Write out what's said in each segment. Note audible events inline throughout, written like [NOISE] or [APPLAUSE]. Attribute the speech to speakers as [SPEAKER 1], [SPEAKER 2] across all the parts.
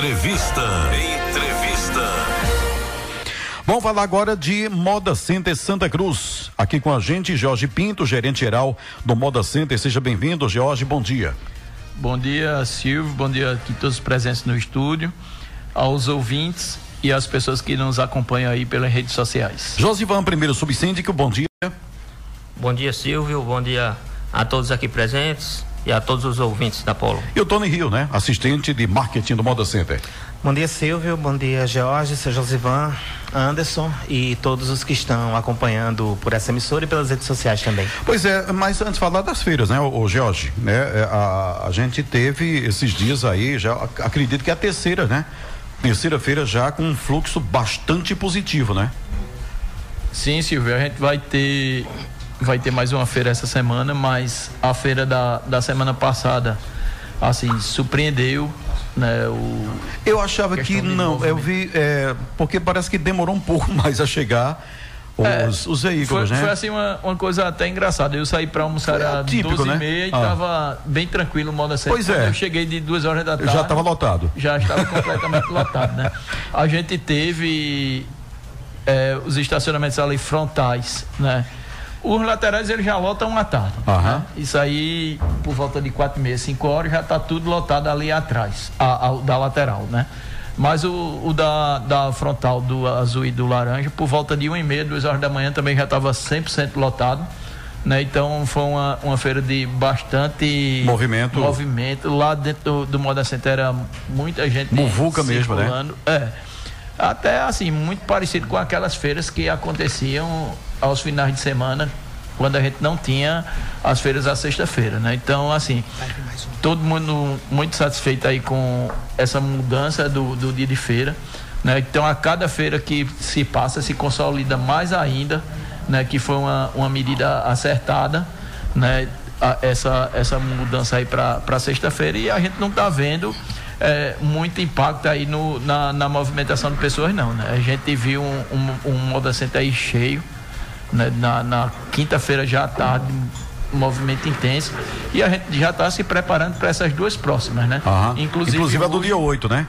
[SPEAKER 1] Entrevista. Entrevista.
[SPEAKER 2] Vamos falar agora de Moda Center Santa Cruz. Aqui com a gente, Jorge Pinto, gerente geral do Moda Center. Seja bem-vindo, Jorge. Bom dia.
[SPEAKER 3] Bom dia, Silvio. Bom dia aqui todos presentes no estúdio, aos ouvintes e às pessoas que nos acompanham aí pelas redes sociais.
[SPEAKER 2] Josivan, primeiro subsíndico, bom dia.
[SPEAKER 4] Bom dia, Silvio. Bom dia a todos aqui presentes e a todos os ouvintes da Polo.
[SPEAKER 2] E o Tony Rio, né? Assistente de marketing do Moda Center.
[SPEAKER 5] Bom dia, Silvio. Bom dia, George, seu Josivan, Anderson e todos os que estão acompanhando por essa emissora e pelas redes sociais também.
[SPEAKER 2] Pois é, mas antes de falar das feiras, né, o, George, né, é, a, a gente teve esses dias aí, já acredito que é a terceira, né? Terceira feira já com um fluxo bastante positivo, né?
[SPEAKER 3] Sim, Silvio, a gente vai ter vai ter mais uma feira essa semana, mas a feira da, da semana passada, assim, surpreendeu, né? O,
[SPEAKER 2] eu achava que não, eu vi, é, porque parece que demorou um pouco [LAUGHS] mais a chegar. Os, é, os veículos,
[SPEAKER 3] foi,
[SPEAKER 2] né?
[SPEAKER 3] Foi assim uma, uma coisa até engraçada. Eu saí para almoçar às 12 né? e meia e estava ah. bem tranquilo o modo assim.
[SPEAKER 2] Pois é.
[SPEAKER 3] Eu cheguei de duas horas da tarde.
[SPEAKER 2] Já estava lotado.
[SPEAKER 3] Já estava completamente [LAUGHS] lotado, né? A gente teve é, os estacionamentos ali frontais, né? Os laterais eles já lotam à tarde.
[SPEAKER 2] Uhum. Né?
[SPEAKER 3] Isso aí, por volta de quatro e meia, cinco horas, já está tudo lotado ali atrás, a, a, da lateral, né? Mas o, o, da, da frontal do azul e do laranja, por volta de uma e meia, duas horas da manhã, também já estava 100% lotado. Né? Então foi uma, uma feira de bastante
[SPEAKER 2] movimento.
[SPEAKER 3] movimento. Lá dentro do, do Moda Center era muita gente.
[SPEAKER 2] Muvuca mesmo, né?
[SPEAKER 3] É. Até assim, muito parecido com aquelas feiras que aconteciam aos finais de semana, quando a gente não tinha as feiras à sexta-feira, né? Então, assim, todo mundo muito satisfeito aí com essa mudança do, do dia de feira, né? Então, a cada feira que se passa, se consolida mais ainda, né? Que foi uma, uma medida acertada, né? A, essa, essa mudança aí para sexta-feira e a gente não está vendo é, muito impacto aí no, na, na, movimentação de pessoas, não. Né? A gente viu um, um, um Moda Center aí cheio, né? na, na quinta-feira já à tarde, um movimento intenso. E a gente já está se preparando para essas duas próximas, né?
[SPEAKER 2] Inclusive, inclusive a do dia 8, né?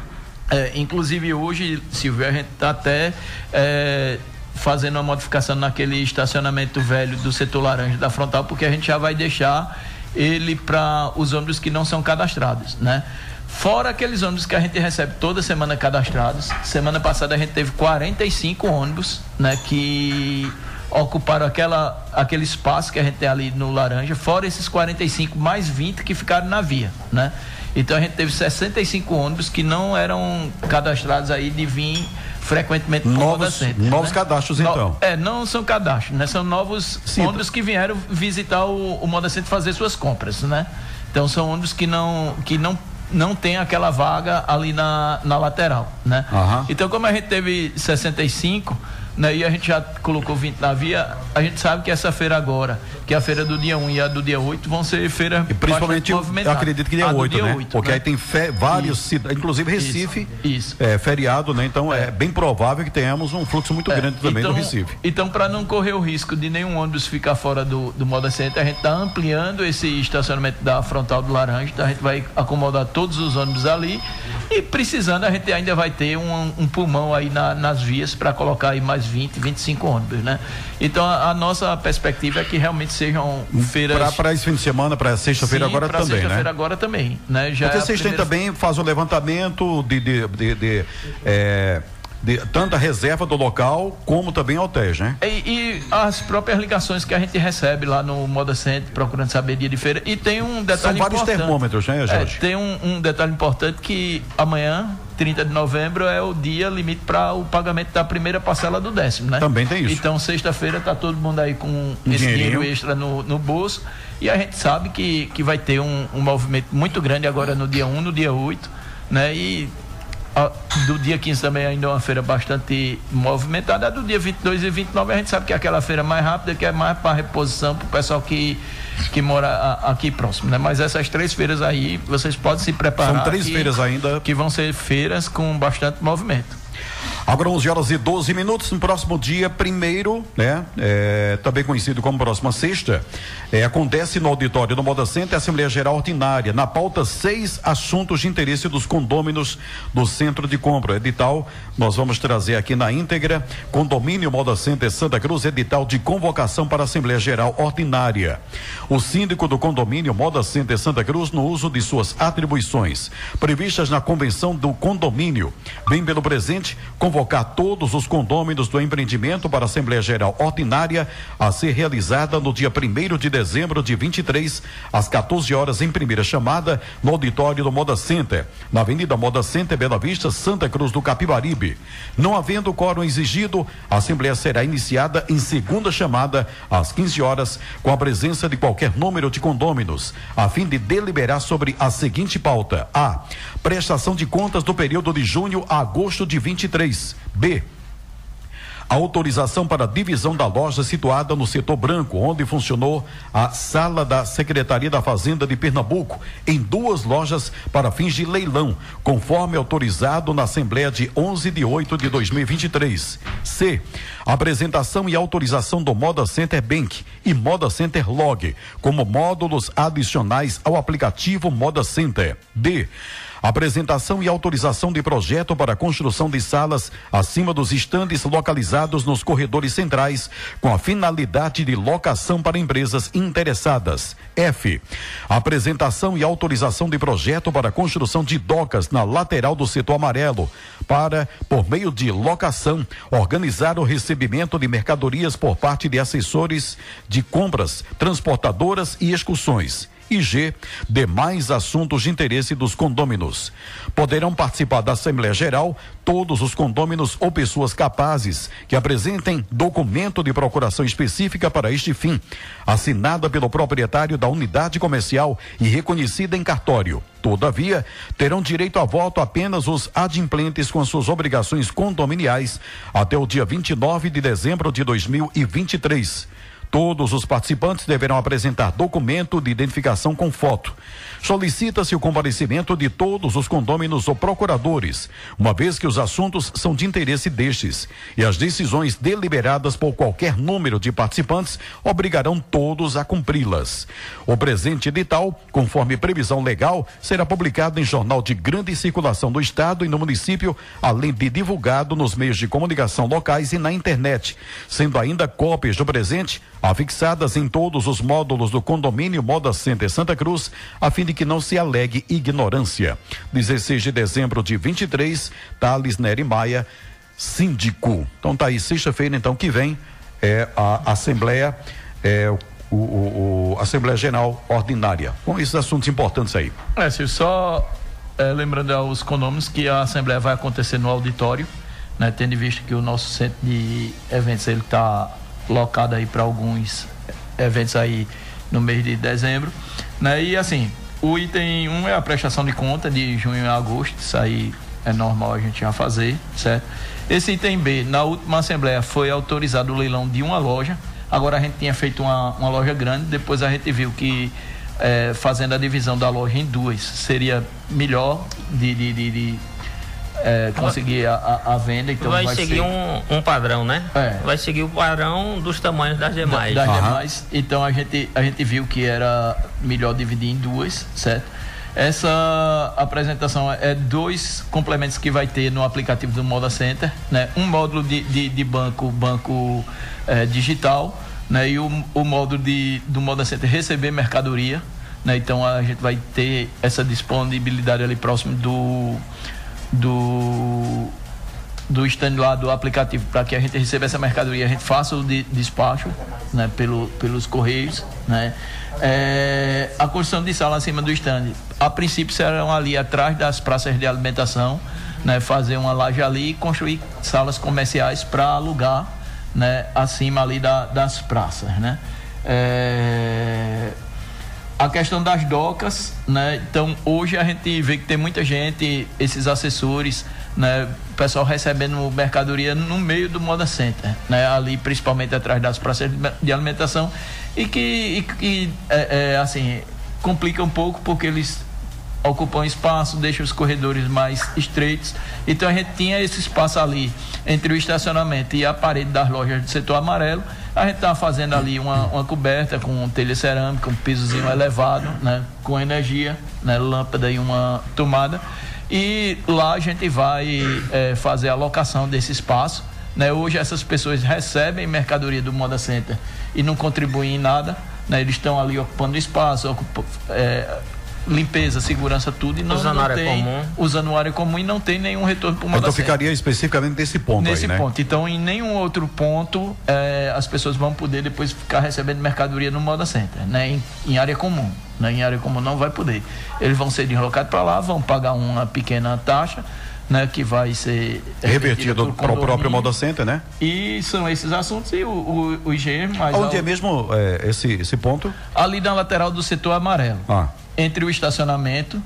[SPEAKER 3] É, inclusive hoje, Silvio, a gente está até é, fazendo uma modificação naquele estacionamento velho do setor laranja da frontal, porque a gente já vai deixar ele para os ônibus que não são cadastrados, né? Fora aqueles ônibus que a gente recebe toda semana cadastrados. Semana passada a gente teve 45 ônibus, né, que ocuparam aquela, aquele espaço que a gente tem ali no Laranja, fora esses 45 mais 20 que ficaram na via, né? Então a gente teve 65 ônibus que não eram cadastrados aí de vir frequentemente
[SPEAKER 2] novos, Centro, novos né? cadastros no, então
[SPEAKER 3] é não são cadastros né são novos ônibus que vieram visitar o, o Moda Centro fazer suas compras né então são ônibus que não que não não tem aquela vaga ali na, na lateral, né?
[SPEAKER 2] Uhum.
[SPEAKER 3] Então, como a gente teve 65, né, e a gente já colocou 20 na via, a gente sabe que essa feira agora, que é a feira do dia 1 e a do dia 8, vão ser feiras
[SPEAKER 2] E principalmente, eu acredito que dia 8, dia né? 8, Porque
[SPEAKER 3] né?
[SPEAKER 2] aí tem vários cidades, inclusive Recife,
[SPEAKER 3] isso, isso.
[SPEAKER 2] É, feriado, né? Então é. é. bem provável que tenhamos um fluxo muito é. grande também
[SPEAKER 3] então,
[SPEAKER 2] do Recife.
[SPEAKER 3] Então, para não correr o risco de nenhum ônibus ficar fora do, do Moda Center, a gente está ampliando esse estacionamento da frontal do Laranja, então a gente vai acomodar todos os ônibus ali e precisando, a gente ainda vai ter um, um pulmão aí na, nas vias para colocar aí mais 20, 25 ônibus, né? Então a, a nossa perspectiva é que realmente sejam feiras.
[SPEAKER 2] Para esse fim de semana, para sexta-feira agora também, né?
[SPEAKER 3] sexta-feira agora também, né? Já
[SPEAKER 2] Porque é vocês primeira... têm também faz o levantamento de, de, de, de é de, tanto a reserva do local como também hotéis, né?
[SPEAKER 3] E, e, as próprias ligações que a gente recebe lá no Moda Center, procurando saber dia de feira. E tem um detalhe
[SPEAKER 2] São vários
[SPEAKER 3] importante.
[SPEAKER 2] termômetros, né, Jorge?
[SPEAKER 3] É, tem um, um detalhe importante que amanhã 30 de novembro é o dia limite para o pagamento da primeira parcela do décimo, né?
[SPEAKER 2] Também tem isso.
[SPEAKER 3] Então, sexta-feira tá todo mundo aí com um esse dinheiro extra no, no bolso e a gente sabe que, que vai ter um, um movimento muito grande agora no dia 1, no dia 8, né? E do dia 15 também ainda é uma feira bastante movimentada. A do dia 22 e 29 a gente sabe que é aquela feira mais rápida, que é mais para reposição para o pessoal que, que mora aqui próximo, né? Mas essas três feiras aí, vocês podem se preparar.
[SPEAKER 2] São três
[SPEAKER 3] que,
[SPEAKER 2] feiras ainda.
[SPEAKER 3] Que vão ser feiras com bastante movimento.
[SPEAKER 2] Agora 11 horas e 12 minutos, no próximo dia primeiro, né, é, também conhecido como próxima sexta, é, acontece no auditório do Moda Center a Assembleia Geral Ordinária. Na pauta, seis assuntos de interesse dos condôminos do Centro de Compra. Edital, nós vamos trazer aqui na íntegra, condomínio Moda Center Santa Cruz, edital de convocação para a Assembleia Geral Ordinária. O síndico do condomínio Moda Center Santa Cruz, no uso de suas atribuições previstas na convenção do condomínio, vem pelo presente convocar todos os condôminos do empreendimento para a Assembleia Geral Ordinária a ser realizada no dia 1 de dezembro de 23, às 14 horas, em primeira chamada, no auditório do Moda Center, na Avenida Moda Center, Bela Vista, Santa Cruz do Capibaribe. Não havendo quórum exigido, a Assembleia será iniciada em segunda chamada, às 15 horas, com a presença de qualquer número de condôminos, a fim de deliberar sobre a seguinte pauta: A. Prestação de contas do período de junho a agosto de 23. B autorização para divisão da loja situada no setor branco, onde funcionou a sala da Secretaria da Fazenda de Pernambuco, em duas lojas para fins de leilão, conforme autorizado na Assembleia de 11 de 8 de 2023. C. Apresentação e autorização do Moda Center Bank e Moda Center Log, como módulos adicionais ao aplicativo Moda Center. D apresentação e autorização de projeto para construção de salas acima dos estandes localizados nos corredores centrais, com a finalidade de locação para empresas interessadas. F. Apresentação e autorização de projeto para construção de docas na lateral do setor amarelo, para, por meio de locação, organizar o recebimento de mercadorias por parte de assessores de compras, transportadoras e excursões e G, demais assuntos de interesse dos condôminos. Poderão participar da Assembleia Geral todos os condôminos ou pessoas capazes que apresentem documento de procuração específica para este fim, assinada pelo proprietário da unidade comercial e reconhecida em cartório. Todavia, terão direito a voto apenas os adimplentes com suas obrigações condominiais até o dia 29 de dezembro de 2023. Todos os participantes deverão apresentar documento de identificação com foto. Solicita-se o comparecimento de todos os condôminos ou procuradores, uma vez que os assuntos são de interesse destes, e as decisões deliberadas por qualquer número de participantes obrigarão todos a cumpri-las. O presente edital, conforme previsão legal, será publicado em jornal de grande circulação do Estado e no município, além de divulgado nos meios de comunicação locais e na internet, sendo ainda cópias do presente afixadas em todos os módulos do condomínio Moda Center Santa Cruz, a fim de que não se alegue ignorância. 16 de dezembro de 23, Thales Neri Maia, síndico. Então tá aí, sexta-feira, então, que vem, é a Assembleia, é, o, o, o Assembleia Geral Ordinária. Com esses assuntos importantes aí.
[SPEAKER 3] É, se só é, lembrando aos condôminos que a Assembleia vai acontecer no auditório, né, tendo visto que o nosso centro de eventos ele está locado aí para alguns eventos aí no mês de dezembro, né? E assim, o item 1 um é a prestação de conta de junho a agosto, isso aí é normal a gente já fazer, certo? Esse item B, na última assembleia foi autorizado o leilão de uma loja, agora a gente tinha feito uma, uma loja grande, depois a gente viu que é, fazendo a divisão da loja em duas seria melhor de, de, de, de é, conseguir a, a, venda. Então
[SPEAKER 4] vai,
[SPEAKER 3] vai
[SPEAKER 4] seguir
[SPEAKER 3] ser...
[SPEAKER 4] um, um padrão, né?
[SPEAKER 3] É.
[SPEAKER 4] Vai seguir o padrão dos tamanhos das demais.
[SPEAKER 3] Da, das uhum. demais. Então a gente, a gente viu que era melhor dividir em duas, certo? Essa apresentação é dois complementos que vai ter no aplicativo do Moda Center, né? Um módulo de, de, de banco, banco é, digital, né? E o, o módulo de, do Moda Center receber mercadoria, né? Então a gente vai ter essa disponibilidade ali próximo do do do stand lá do aplicativo para que a gente receba essa mercadoria, a gente faça o de, despacho né, pelo, pelos correios. Né. É, a construção de sala acima do stand, a princípio serão ali atrás das praças de alimentação, né, fazer uma laje ali e construir salas comerciais para alugar né, acima ali da, das praças. Né. É, a questão das docas, né? Então hoje a gente vê que tem muita gente, esses assessores, né? Pessoal recebendo mercadoria no meio do Moda Center, né? Ali principalmente atrás das praças de alimentação e que, e, e é, é, assim complica um pouco porque eles ocupam espaço, deixam os corredores mais estreitos. Então a gente tinha esse espaço ali entre o estacionamento e a parede das lojas do setor amarelo. A gente estava fazendo ali uma, uma coberta com telha cerâmica, um pisozinho elevado, né, com energia, né, lâmpada e uma tomada. E lá a gente vai é, fazer a locação desse espaço. Né? Hoje essas pessoas recebem mercadoria do Moda Center e não contribuem em nada. Né? Eles estão ali ocupando espaço, ocupa, é, limpeza, segurança, tudo, e não,
[SPEAKER 4] usando
[SPEAKER 3] não
[SPEAKER 4] área
[SPEAKER 3] tem,
[SPEAKER 4] comum.
[SPEAKER 3] usando área comum e não tem nenhum retorno para o
[SPEAKER 2] Então ficaria especificamente nesse ponto
[SPEAKER 3] Nesse
[SPEAKER 2] aí, né?
[SPEAKER 3] ponto. Então, em nenhum outro ponto, eh, as pessoas vão poder depois ficar recebendo mercadoria no Moda Center, né? Em, em área comum. Né? Em área comum não vai poder. Eles vão ser deslocados para lá, vão pagar uma pequena taxa, né? Que vai ser
[SPEAKER 2] Revertido para o próprio. Moda Center, né?
[SPEAKER 3] E são esses assuntos e o, o, o IG mais
[SPEAKER 2] Onde é
[SPEAKER 3] ao-
[SPEAKER 2] mesmo é, esse, esse ponto?
[SPEAKER 3] ali na lateral do setor amarelo.
[SPEAKER 2] Ah.
[SPEAKER 3] Entre o estacionamento,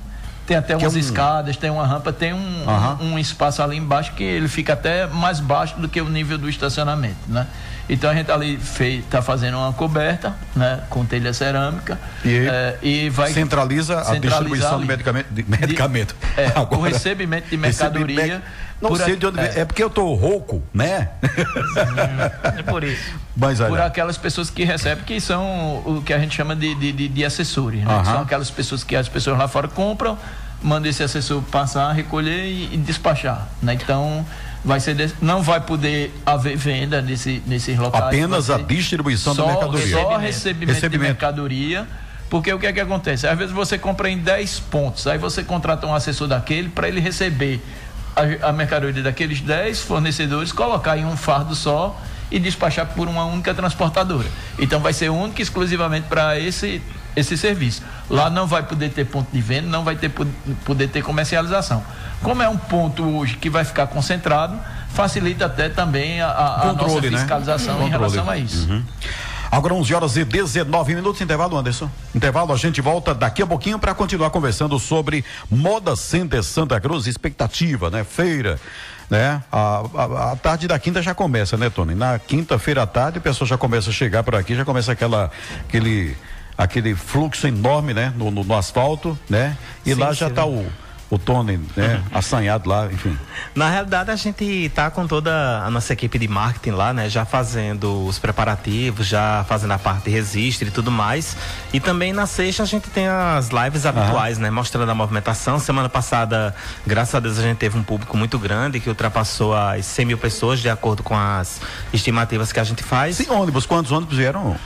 [SPEAKER 3] tem até
[SPEAKER 2] Que é
[SPEAKER 3] umas
[SPEAKER 2] um-
[SPEAKER 3] escadas, tem uma rampa, tem um,
[SPEAKER 2] Aham.
[SPEAKER 3] um, espaço ali embaixo que ele fica até mais baixo do que o nível do estacionamento, né? Então a gente ali está fazendo uma coberta, né, com telha cerâmica
[SPEAKER 2] E
[SPEAKER 3] eh, e vai
[SPEAKER 2] centraliza a distribuição de
[SPEAKER 3] ali.
[SPEAKER 2] medicamento. De medicamento.
[SPEAKER 3] é, [LAUGHS] o
[SPEAKER 2] Agora,
[SPEAKER 3] recebimento de mercadoria.
[SPEAKER 2] Recebimento- Não
[SPEAKER 3] por
[SPEAKER 2] sei
[SPEAKER 3] a-
[SPEAKER 2] de onde
[SPEAKER 3] é.
[SPEAKER 2] É porque eu tô rouco, né?
[SPEAKER 4] É por isso.
[SPEAKER 2] Mas
[SPEAKER 3] por
[SPEAKER 2] olha.
[SPEAKER 3] aquelas pessoas que recebem, que são o que a gente chama de, de, de, de assessores. Né?
[SPEAKER 2] Aham.
[SPEAKER 3] São aquelas pessoas que as pessoas lá fora compram, mandam esse assessor passar, recolher e, e despachar. Né? Então, vai ser não vai poder haver venda nesse, nesses locais.
[SPEAKER 2] Apenas a distribuição da mercadoria.
[SPEAKER 3] Só recebimento,
[SPEAKER 2] Recebimento.
[SPEAKER 3] de mercadoria. Porque o que é que acontece? Às vezes você compra em 10 pontos, aí você contrata um assessor daquele para ele receber a, a mercadoria daqueles 10 fornecedores, colocar em um fardo só e despachar por uma única transportadora. Então vai ser único e exclusivamente para esse, esse serviço. Lá não vai poder ter ponto de venda, não vai ter, po- poder ter comercialização. Como é um ponto hoje que vai ficar concentrado, facilita até também a, a- a nossa
[SPEAKER 2] Controle, né?
[SPEAKER 3] fiscalização em
[SPEAKER 2] Controle.
[SPEAKER 3] relação a isso.
[SPEAKER 2] Uhum. Agora 11 horas e 19 minutos, intervalo, Anderson. Intervalo, a gente volta daqui a pouquinho para continuar conversando sobre Moda Center Santa Cruz, expectativa, né? Feira, né? A, a, a tarde da quinta já começa, né, Tony? Na quinta-feira à tarde, a pessoa já começa a chegar por aqui, já começa aquela, aquele, aquele fluxo enorme, né? No, no- no asfalto, né? E
[SPEAKER 5] Sim,
[SPEAKER 2] lá já está o, o Tony, né? Assanhado lá, enfim.
[SPEAKER 5] Na realidade, a gente tá com toda a nossa equipe de marketing lá, né? Já fazendo os preparativos, já fazendo a parte de registro e tudo mais. E também na sexta a gente tem as lives habituais, né? Mostrando a movimentação. Semana passada, graças a Deus, a gente teve um público muito grande que ultrapassou as 100 mil pessoas, de acordo com as estimativas que a gente faz.
[SPEAKER 2] Sim, ônibus, quantos ônibus vieram?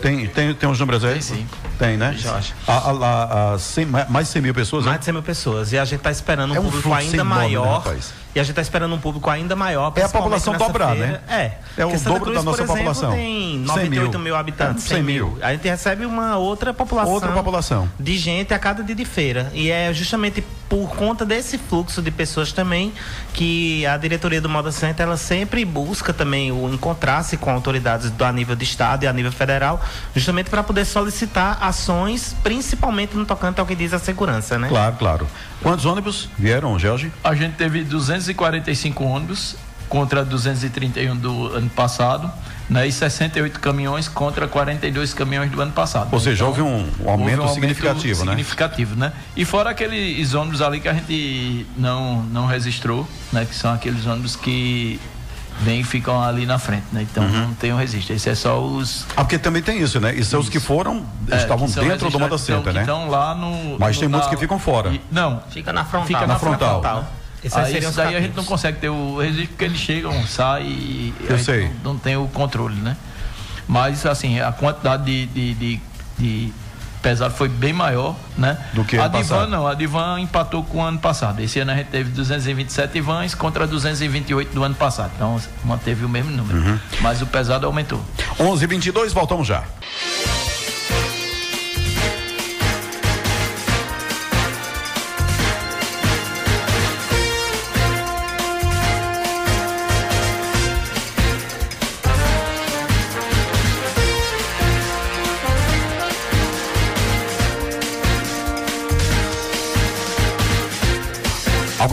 [SPEAKER 2] Tem, tem, tem uns números aí?
[SPEAKER 3] Tem, sim.
[SPEAKER 2] Tem, né?
[SPEAKER 5] Jorge.
[SPEAKER 2] A, a, a, cem- mais mais de 100 mil pessoas,
[SPEAKER 5] Mais
[SPEAKER 2] né?
[SPEAKER 5] de 100 mil pessoas. E a gente está esperando um
[SPEAKER 2] É um
[SPEAKER 5] público ainda
[SPEAKER 2] né,
[SPEAKER 5] maior.
[SPEAKER 2] rapaz?
[SPEAKER 5] e a gente está esperando um público ainda maior.
[SPEAKER 2] É a população dobrar,
[SPEAKER 5] feira.
[SPEAKER 2] né?
[SPEAKER 5] É.
[SPEAKER 2] É o
[SPEAKER 5] Santa
[SPEAKER 2] dobro
[SPEAKER 5] Cruz,
[SPEAKER 2] da nossa
[SPEAKER 5] exemplo,
[SPEAKER 2] população.
[SPEAKER 5] tem
[SPEAKER 2] 100
[SPEAKER 5] 98 mil,
[SPEAKER 2] mil.
[SPEAKER 5] habitantes.
[SPEAKER 2] 100
[SPEAKER 5] 100
[SPEAKER 2] mil.
[SPEAKER 5] mil. A gente recebe uma outra população.
[SPEAKER 2] Outra população.
[SPEAKER 5] De gente a cada dia de feira. E é justamente por conta desse fluxo de pessoas também que a diretoria do Moda Center ela sempre busca também o encontrar-se com autoridades do a nível de estado e a nível federal, justamente para poder solicitar ações, principalmente no tocante ao que diz a segurança, né?
[SPEAKER 2] Claro, claro. Quantos ônibus vieram, Jorge?
[SPEAKER 3] A gente teve 245 ônibus contra 231 do ano passado, né? E 68 caminhões contra 42 caminhões do ano passado.
[SPEAKER 2] Ou seja,
[SPEAKER 3] Então,
[SPEAKER 2] houve um, um aumento significativo, né?
[SPEAKER 3] significativo, né? E fora aqueles ônibus ali que a gente não, não registrou, né? Que são aqueles ônibus que vêm e ficam ali na frente, né? Então
[SPEAKER 2] Uhum.
[SPEAKER 3] não tem o registro. Esse é só os
[SPEAKER 2] Ah, porque também tem isso, né? E são os que foram,
[SPEAKER 3] é,
[SPEAKER 2] estavam
[SPEAKER 3] que
[SPEAKER 2] dentro do
[SPEAKER 3] então,
[SPEAKER 2] Center,
[SPEAKER 3] que
[SPEAKER 2] né?
[SPEAKER 3] estão lá no.
[SPEAKER 2] Mas
[SPEAKER 3] no-
[SPEAKER 2] tem muitos
[SPEAKER 3] na-
[SPEAKER 2] que ficam fora.
[SPEAKER 3] E- não,
[SPEAKER 4] Fica na frontal.
[SPEAKER 3] fica na,
[SPEAKER 2] Na frontal.
[SPEAKER 3] frontal.
[SPEAKER 5] Esses aí seriam
[SPEAKER 3] isso daí a gente não consegue ter o registro porque eles chegam, saem e
[SPEAKER 2] Eu
[SPEAKER 3] a gente
[SPEAKER 2] sei.
[SPEAKER 3] Não, não tem o controle, né? Mas assim, a quantidade de, de, de- de pesado foi bem maior, né?
[SPEAKER 2] Do que
[SPEAKER 3] a
[SPEAKER 2] ano
[SPEAKER 3] Divan
[SPEAKER 2] passado.
[SPEAKER 3] não, a Divan empatou com o ano passado. Esse ano a gente teve 227 vans contra 228 do ano passado. Então manteve o mesmo número.
[SPEAKER 2] Uhum.
[SPEAKER 3] Mas o pesado aumentou.
[SPEAKER 2] 11 22 voltamos já.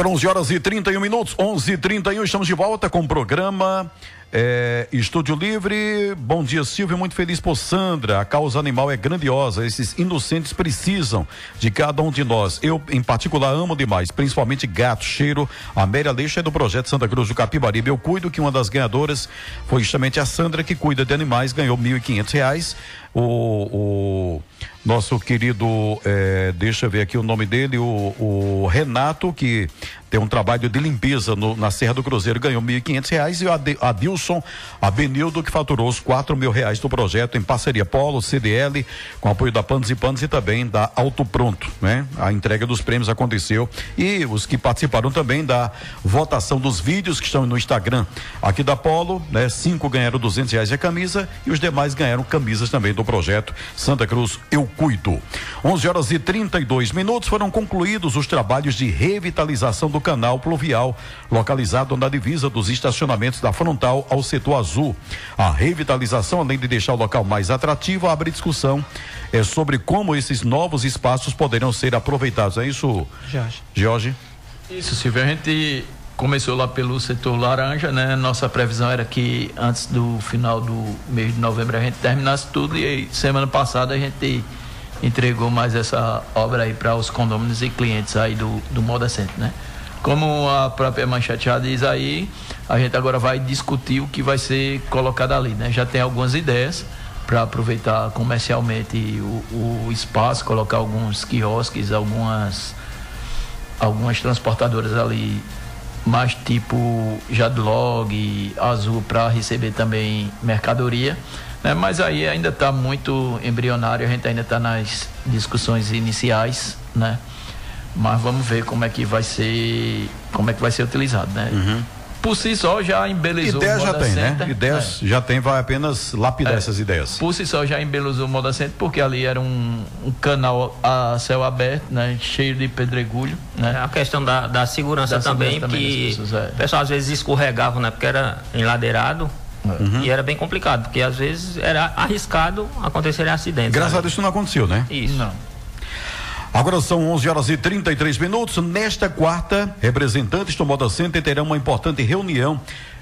[SPEAKER 2] Agora 11 horas e 31 minutos, 11 e 31 estamos de volta com o programa É, Estúdio Livre, bom dia Silvio, muito feliz por Sandra. A causa animal é grandiosa, esses inocentes precisam de cada um de nós. Eu, em particular, amo demais, principalmente gato, cheiro. A Amélia Leixa é do projeto Santa Cruz do Capibaribe. Eu cuido que uma das ganhadoras foi justamente a Sandra, que cuida de animais, ganhou R$ 1.500. O, o nosso querido, é, deixa eu ver aqui o nome dele, o, o Renato, que tem um trabalho de limpeza no, na Serra do Cruzeiro, ganhou R$ 1.500 e o Adilson Abenildo, que faturou os R$ mil reais do projeto em parceria Polo, CDL, com apoio da Panos e Panos e também da Auto Pronto, né? A entrega dos prêmios aconteceu e os que participaram também da votação dos vídeos que estão no Instagram aqui da Polo, né? Cinco ganharam R$ reais a camisa e os demais ganharam camisas também do projeto Santa Cruz Eu Cuido. 11 horas e 32 minutos foram concluídos os trabalhos de revitalização do canal pluvial, localizado na divisa dos estacionamentos da frontal ao setor azul. A revitalização, além de deixar o local mais atrativo, abre discussão é, sobre como esses novos espaços poderão ser aproveitados. É isso, Jorge? Jorge?
[SPEAKER 3] Isso, Silvio. A gente começou lá pelo setor laranja, né? Nossa previsão era que antes do final do mês de novembro a gente terminasse tudo e aí, semana passada a gente entregou mais essa obra aí para os condôminos e clientes aí do, do Moda Center, né? Como a própria manchete já diz aí, a gente agora vai discutir o que vai ser colocado ali, né? Já tem algumas ideias para aproveitar comercialmente o, o, espaço, colocar alguns quiosques, algumas algumas transportadoras ali mais tipo Jadlog, Azul para receber também mercadoria. Né? Mas aí ainda está muito embrionário, a gente ainda está nas discussões iniciais, né? Mas vamos ver como é que vai ser, como é que vai ser utilizado, né?
[SPEAKER 2] Uhum.
[SPEAKER 3] Por si só já embelezou
[SPEAKER 2] Ideia já tem, né? Center, né? Ideias é. já tem, vai apenas lapidar é. essas ideias.
[SPEAKER 3] Por si só já embelezou o Moda Center, porque ali era um, um, canal a céu aberto, né? Cheio de pedregulho, né?
[SPEAKER 4] É a questão da, da segurança da também, segurança que pessoas, é. o pessoal às vezes escorregava, né? Porque era enladeirado. Uhum. E era bem complicado, porque às vezes era arriscado acontecer acidentes.
[SPEAKER 2] Graças a Deus isso não aconteceu, né?
[SPEAKER 3] Isso. Não.
[SPEAKER 2] Agora são 11 horas e 33 minutos. Nesta quarta, representantes do Moda Center terão uma importante reunião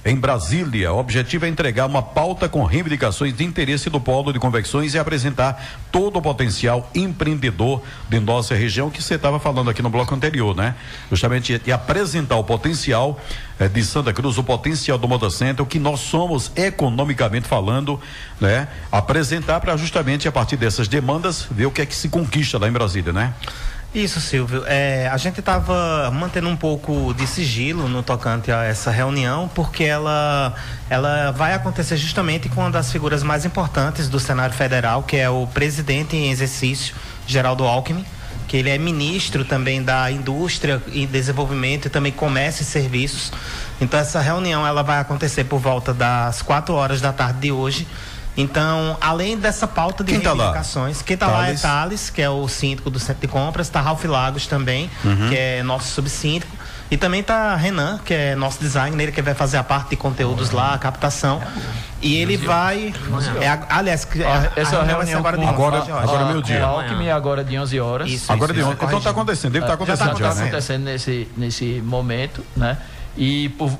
[SPEAKER 2] em Brasília. O objetivo é entregar uma pauta com reivindicações de interesse do polo de convecções e apresentar todo o potencial empreendedor de nossa região que você estava falando aqui no bloco anterior, né? Justamente e apresentar o potencial eh, de Santa Cruz, o potencial do Moda Center, o que nós somos economicamente falando, né? Apresentar para justamente a partir dessas demandas ver o que é que se conquista lá em Brasília, né?
[SPEAKER 5] Isso, Silvio. É, a gente estava mantendo um pouco de sigilo no tocante a essa reunião, porque ela, ela vai acontecer justamente com uma das figuras mais importantes do cenário federal, que é o presidente em exercício, Geraldo Alckmin, que ele é ministro também da Indústria e Desenvolvimento e também Comércio e Serviços. Então essa reunião ela vai acontecer por volta das quatro horas da tarde de hoje então, além dessa pauta de
[SPEAKER 2] quem
[SPEAKER 5] reivindicações,
[SPEAKER 2] tá
[SPEAKER 5] quem está lá é Thales, que é o síndico do centro de compras, está Ralph Lagos também, uhum. que é nosso subsíndico. E também está Renan, que é nosso designer, ele que vai fazer a parte de conteúdos lá, a captação. E ele vai. É, aliás,
[SPEAKER 3] é, essa a reunião
[SPEAKER 2] agora de agora, agora é meio dia.
[SPEAKER 3] Alckmin agora de 11 horas.
[SPEAKER 2] Isso, agora de 11. Então está acontecendo, deve estar tá acontecendo.
[SPEAKER 3] Já está acontecendo nesse, nesse momento, né? E por,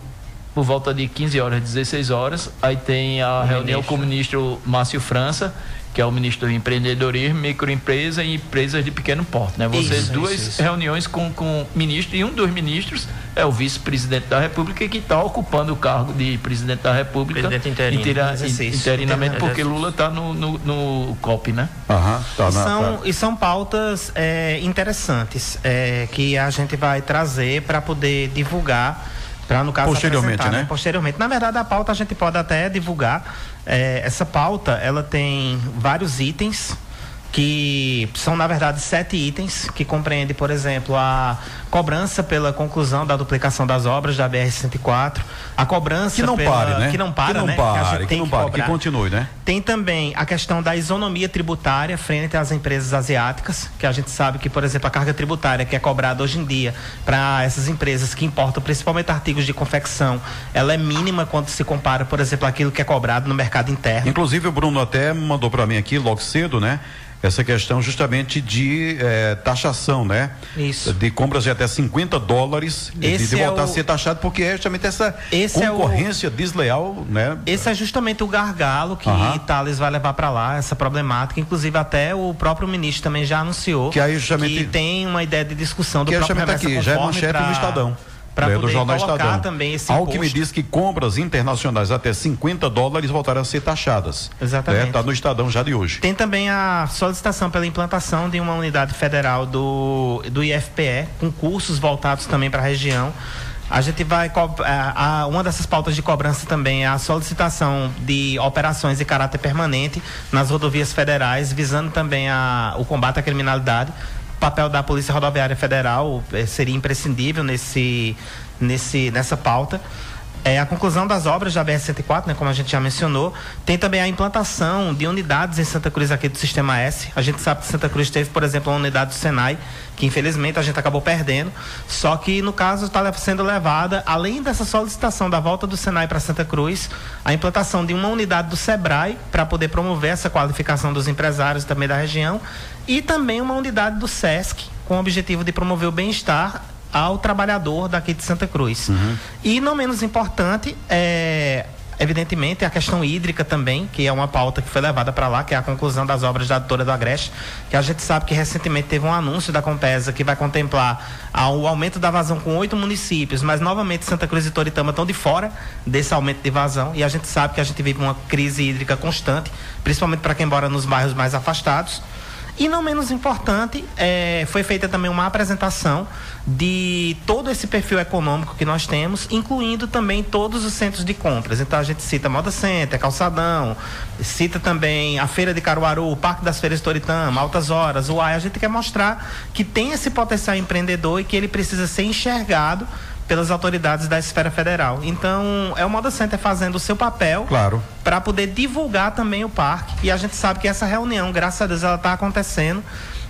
[SPEAKER 3] por volta de 15 horas, 16 horas. Aí tem a o reunião ministro. com o ministro Márcio França, que é o ministro do empreendedorismo, microempresa e empresas de pequeno porte. Né? Vocês isso, duas isso, isso. reuniões com, com ministro e um dos ministros é o vice-presidente da República que está ocupando o cargo de presidente da República
[SPEAKER 4] presidente interino. Intera,
[SPEAKER 3] interinamente porque Lula está no, no, no, COP, né?
[SPEAKER 2] Aham,
[SPEAKER 5] tá e, são, tá. e são pautas é, interessantes é, que a gente vai trazer para poder divulgar para no caso
[SPEAKER 2] posteriormente, né?
[SPEAKER 5] Posteriormente. Na verdade, a pauta a gente pode até divulgar. É, essa pauta ela tem vários itens que são na verdade sete itens que compreende, por exemplo, a cobrança pela conclusão da duplicação das obras da BR 104, a cobrança
[SPEAKER 2] que não
[SPEAKER 5] pela,
[SPEAKER 2] pare, né?
[SPEAKER 5] que não para,
[SPEAKER 2] que não
[SPEAKER 5] né?
[SPEAKER 2] Pare, que, que não que pare, que continue, né?
[SPEAKER 5] Tem também a questão da isonomia tributária frente às empresas asiáticas, que a gente sabe que, por exemplo, a carga tributária que é cobrada hoje em dia para essas empresas que importam principalmente artigos de confecção, ela é mínima quando se compara, por exemplo, aquilo que é cobrado no mercado interno.
[SPEAKER 2] Inclusive o Bruno até mandou para mim aqui logo cedo, né? Essa questão justamente de eh, taxação, né?
[SPEAKER 5] Isso.
[SPEAKER 2] De compras de até 50 dólares
[SPEAKER 5] Esse
[SPEAKER 2] de, de
[SPEAKER 5] é
[SPEAKER 2] voltar
[SPEAKER 5] o...
[SPEAKER 2] a ser taxado, porque é justamente essa
[SPEAKER 5] Esse
[SPEAKER 2] concorrência
[SPEAKER 5] é o...
[SPEAKER 2] desleal, né?
[SPEAKER 5] Esse é justamente o gargalo que uhum. Thales vai levar para lá, essa problemática. Inclusive, até o próprio ministro também já anunciou
[SPEAKER 2] que, aí justamente...
[SPEAKER 5] que tem uma ideia de discussão do
[SPEAKER 2] que
[SPEAKER 5] próprio
[SPEAKER 2] é aqui, já é manchete pra... no Estadão
[SPEAKER 5] para poder
[SPEAKER 2] do Jornal
[SPEAKER 5] colocar
[SPEAKER 2] Estadão.
[SPEAKER 5] também esse
[SPEAKER 2] Alckmin
[SPEAKER 5] imposto.
[SPEAKER 2] diz que compras internacionais até 50 dólares voltarão a ser taxadas.
[SPEAKER 5] Exatamente.
[SPEAKER 2] Está né? no Estadão já de hoje.
[SPEAKER 5] Tem também a solicitação pela implantação de uma unidade federal do, do IFPE, com cursos voltados também para a região. A gente vai. A, a, uma dessas pautas de cobrança também é a solicitação de operações de caráter permanente nas rodovias federais, visando também a, o combate à criminalidade papel da Polícia Rodoviária Federal eh, seria imprescindível nesse, nesse, nessa pauta. É, a conclusão das obras da BR-104, né, como a gente já mencionou, tem também a implantação de unidades em Santa Cruz aqui do Sistema S. A gente sabe que Santa Cruz teve, por exemplo, uma unidade do Senai, que infelizmente a gente acabou perdendo. Só que no caso está sendo levada, além dessa solicitação da volta do Senai para Santa Cruz, a implantação de uma unidade do SEBRAE para poder promover essa qualificação dos empresários também da região e também uma unidade do SESC com o objetivo de promover o bem-estar ao trabalhador daqui de Santa Cruz. Uhum. E não menos importante, é, evidentemente, a questão hídrica também, que é uma pauta que foi levada para lá, que é a conclusão das obras da doutora do Agreste, que a gente sabe que recentemente teve um anúncio da Compesa que vai contemplar o aumento da vazão com oito municípios, mas novamente Santa Cruz e Toritama estão de fora desse aumento de vazão e a gente sabe que a gente vive uma crise hídrica constante, principalmente para quem mora nos bairros mais afastados. E não menos importante, é, foi feita também uma apresentação de todo esse perfil econômico que nós temos, incluindo também todos os centros de compras. Então a gente cita Moda Center, Calçadão, cita também a Feira de Caruaru, o Parque das Feiras Toritama, Altas Horas, o AI. A gente quer mostrar que tem esse potencial empreendedor e que ele precisa ser enxergado pelas autoridades da esfera federal. Então, é o Moda Center fazendo o seu papel
[SPEAKER 2] claro.
[SPEAKER 5] para poder divulgar também o parque. E a gente sabe que essa reunião, graças a Deus, ela está acontecendo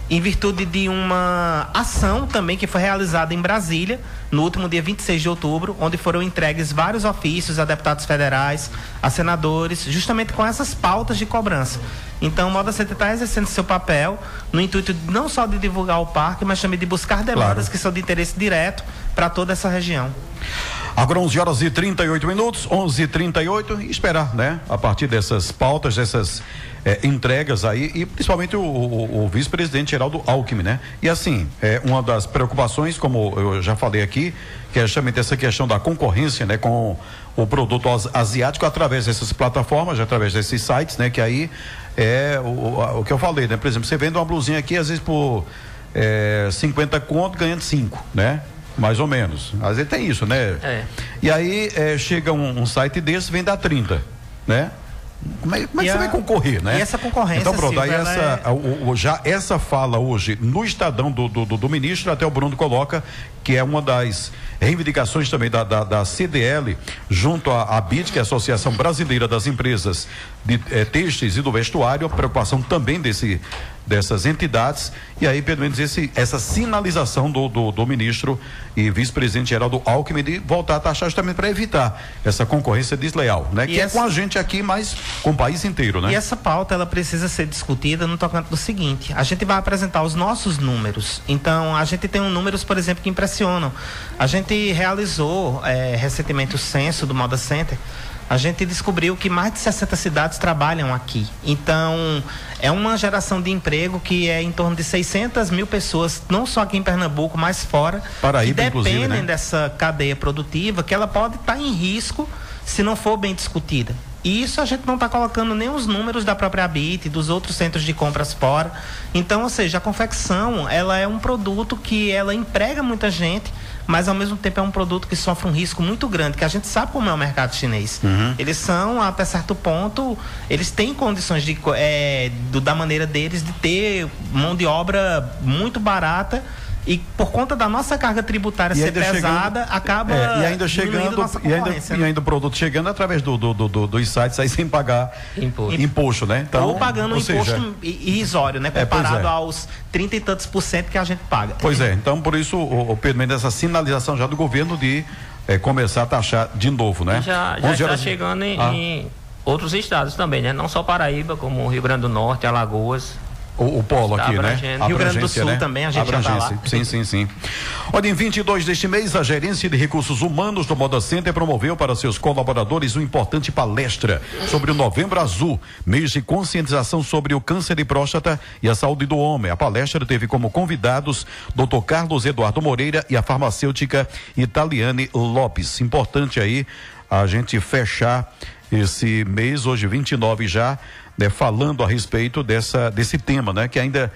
[SPEAKER 5] em virtude de uma ação também que foi realizada em Brasília, no último dia 26 de outubro, onde foram entregues vários ofícios a deputados federais, a senadores, justamente com essas pautas de cobrança. Então, o Moda Center está exercendo seu papel no intuito não só de divulgar o parque, mas também de buscar demandas claro. que são de interesse direto para toda essa região.
[SPEAKER 2] Agora 11 horas e 38 minutos, 11 e 38 e esperar, né? A partir dessas pautas, dessas é, entregas aí, e principalmente o, o, o vice-presidente Geraldo Alckmin, né? E assim, é, uma das preocupações, como eu já falei aqui, que é justamente essa questão da concorrência, né? Com o produto asiático através dessas plataformas, através desses sites, né? Que aí é o, o que eu falei, né? Por exemplo, você vende uma blusinha aqui, às vezes por é, 50 conto, ganhando 5, né? Mais ou menos. Às vezes tem isso, né?
[SPEAKER 4] É.
[SPEAKER 2] E aí é, chega um, um, site desse, vende a 30, né? Como é, como é que a, você vai concorrer, né?
[SPEAKER 5] E essa concorrência.
[SPEAKER 2] Então, pronto,
[SPEAKER 5] Silvio,
[SPEAKER 2] aí essa, é... o, o, já essa fala hoje no Estadão do, do, do, do, ministro, até o Bruno coloca que é uma das reivindicações também da, da, da CDL, junto à, BID, que é a Associação Brasileira das Empresas de é, Têxteis e do Vestuário, a preocupação também desse, dessas entidades, e aí, pelo menos, esse, essa sinalização do, do, do ministro e vice-presidente Geraldo Alckmin de voltar a taxar justamente para evitar essa concorrência desleal, né? E que essa... é com a gente aqui, mas com o país inteiro, né?
[SPEAKER 5] E essa pauta, ela precisa ser discutida no tocante do seguinte, a gente vai apresentar os nossos números, então a gente tem um números, por exemplo, que impressionam. A gente realizou é, recentemente o censo do Moda Center, a gente descobriu que mais de 60 cidades trabalham aqui. Então, é uma geração de emprego que é em torno de 600 mil pessoas, não só aqui em Pernambuco, mas fora,
[SPEAKER 2] Paraíba,
[SPEAKER 5] que dependem
[SPEAKER 2] né?
[SPEAKER 5] dessa cadeia produtiva, que ela pode estar tá em risco se não for bem discutida. E isso a gente não está colocando nem os números da própria Habit, dos outros centros de compras fora. Então, ou seja, a confecção, ela é um produto que ela emprega muita gente, mas ao mesmo tempo é um produto que sofre um risco muito grande, que a gente sabe como é o mercado chinês.
[SPEAKER 2] Uhum.
[SPEAKER 5] Eles são, até certo ponto, eles têm condições de, é, do, da maneira deles de ter mão de obra muito barata e por conta da nossa carga tributária
[SPEAKER 2] e
[SPEAKER 5] ser pesada,
[SPEAKER 2] chegando,
[SPEAKER 5] acaba
[SPEAKER 2] é, e ainda chegando e ainda,
[SPEAKER 5] né?
[SPEAKER 2] e ainda o produto chegando através do, do, do, dos sites aí sem pagar
[SPEAKER 4] imposto,
[SPEAKER 2] imposto né?
[SPEAKER 5] Então, ou pagando um imposto seja, irrisório, né? Comparado
[SPEAKER 2] é,
[SPEAKER 5] é. aos 30 e tantos por cento que a gente paga.
[SPEAKER 2] Pois é, então por isso o, o Pedro Mendes, essa sinalização já do governo de é, começar a taxar de novo, né?
[SPEAKER 4] Já, já está horas... chegando em, ah. em outros estados também, né? Não só Paraíba, como Rio Grande do Norte, Alagoas.
[SPEAKER 2] O, o polo
[SPEAKER 5] tá
[SPEAKER 2] aqui, né?
[SPEAKER 5] Rio Grande do Sul né? também, a gente já tá lá.
[SPEAKER 2] Sim, sim, sim. Olha, em 22 deste mês, a Gerência de Recursos Humanos do Moda Center promoveu para seus colaboradores uma importante palestra sobre o Novembro Azul, mês de conscientização sobre o câncer de próstata e a saúde do homem. A palestra teve como convidados Dr. Carlos Eduardo Moreira e a farmacêutica Italiane Lopes. Importante aí a gente fechar esse mês, hoje 29 já, né, falando a respeito dessa, desse tema, né, que ainda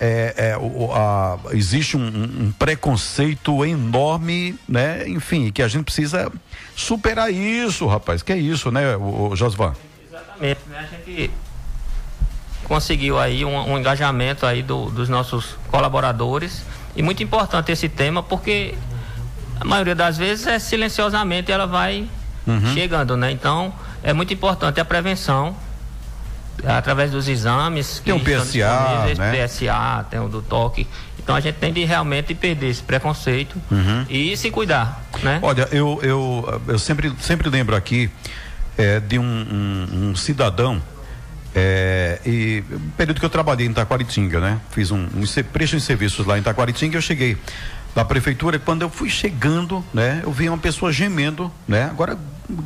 [SPEAKER 2] é, é, o, a, existe um, um, preconceito enorme, né? Enfim, que a gente precisa superar isso, rapaz. Que é isso, né, o, o Josvan?
[SPEAKER 4] Exatamente, né? A gente conseguiu aí um, um engajamento aí do, dos nossos colaboradores e muito importante esse tema porque a maioria das vezes é silenciosamente ela vai uhum. chegando, né? Então é muito importante a prevenção através dos exames.
[SPEAKER 2] Tem o PSA,
[SPEAKER 4] né? PSA, tem o do toque. Então a gente tem de realmente perder esse preconceito uhum. e se cuidar, né?
[SPEAKER 2] Olha, eu, eu, eu sempre, sempre lembro aqui é, de um, um, um cidadão é, e período que eu trabalhei em Taquaritinga, né? Fiz um, um preço em serviços lá em Taquaritinga, eu cheguei da prefeitura, quando eu fui chegando, né, eu vi uma pessoa gemendo, né? Agora